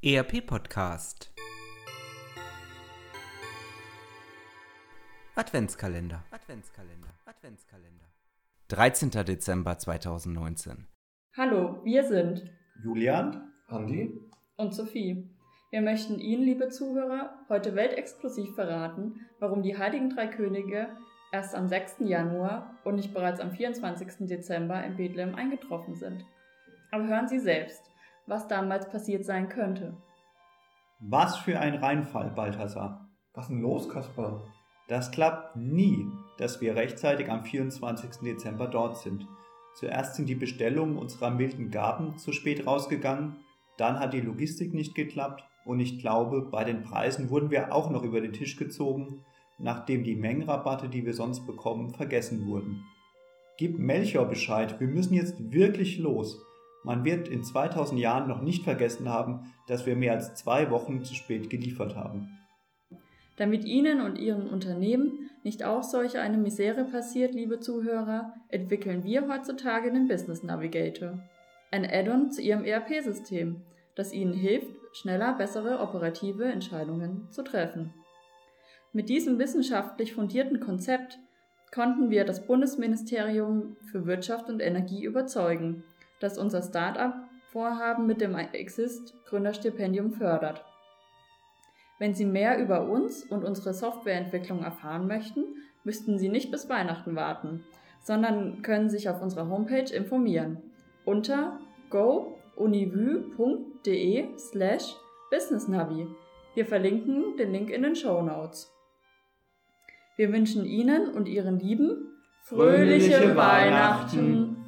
ERP Podcast Adventskalender Adventskalender Adventskalender 13. Dezember 2019 Hallo, wir sind Julian, Andi und Sophie. Wir möchten Ihnen, liebe Zuhörer, heute weltexklusiv verraten, warum die Heiligen Drei Könige erst am 6. Januar und nicht bereits am 24. Dezember in Bethlehem eingetroffen sind. Aber hören Sie selbst, was damals passiert sein könnte. Was für ein Reinfall, Balthasar. Was ist denn los, Kaspar? Das klappt nie, dass wir rechtzeitig am 24. Dezember dort sind. Zuerst sind die Bestellungen unserer milden Gaben zu spät rausgegangen, dann hat die Logistik nicht geklappt und ich glaube, bei den Preisen wurden wir auch noch über den Tisch gezogen, nachdem die Mengenrabatte, die wir sonst bekommen, vergessen wurden. Gib Melchior Bescheid, wir müssen jetzt wirklich los. Man wird in 2000 Jahren noch nicht vergessen haben, dass wir mehr als zwei Wochen zu spät geliefert haben. Damit Ihnen und Ihren Unternehmen nicht auch solch eine Misere passiert, liebe Zuhörer, entwickeln wir heutzutage den Business Navigator. Ein Add-on zu Ihrem ERP-System, das Ihnen hilft, schneller bessere operative Entscheidungen zu treffen. Mit diesem wissenschaftlich fundierten Konzept konnten wir das Bundesministerium für Wirtschaft und Energie überzeugen, das unser Start-up-Vorhaben mit dem Exist Gründerstipendium fördert. Wenn Sie mehr über uns und unsere Softwareentwicklung erfahren möchten, müssten Sie nicht bis Weihnachten warten, sondern können sich auf unserer Homepage informieren unter gounivue.de slash businessnavi. Wir verlinken den Link in den Show Notes. Wir wünschen Ihnen und Ihren Lieben fröhliche, fröhliche Weihnachten.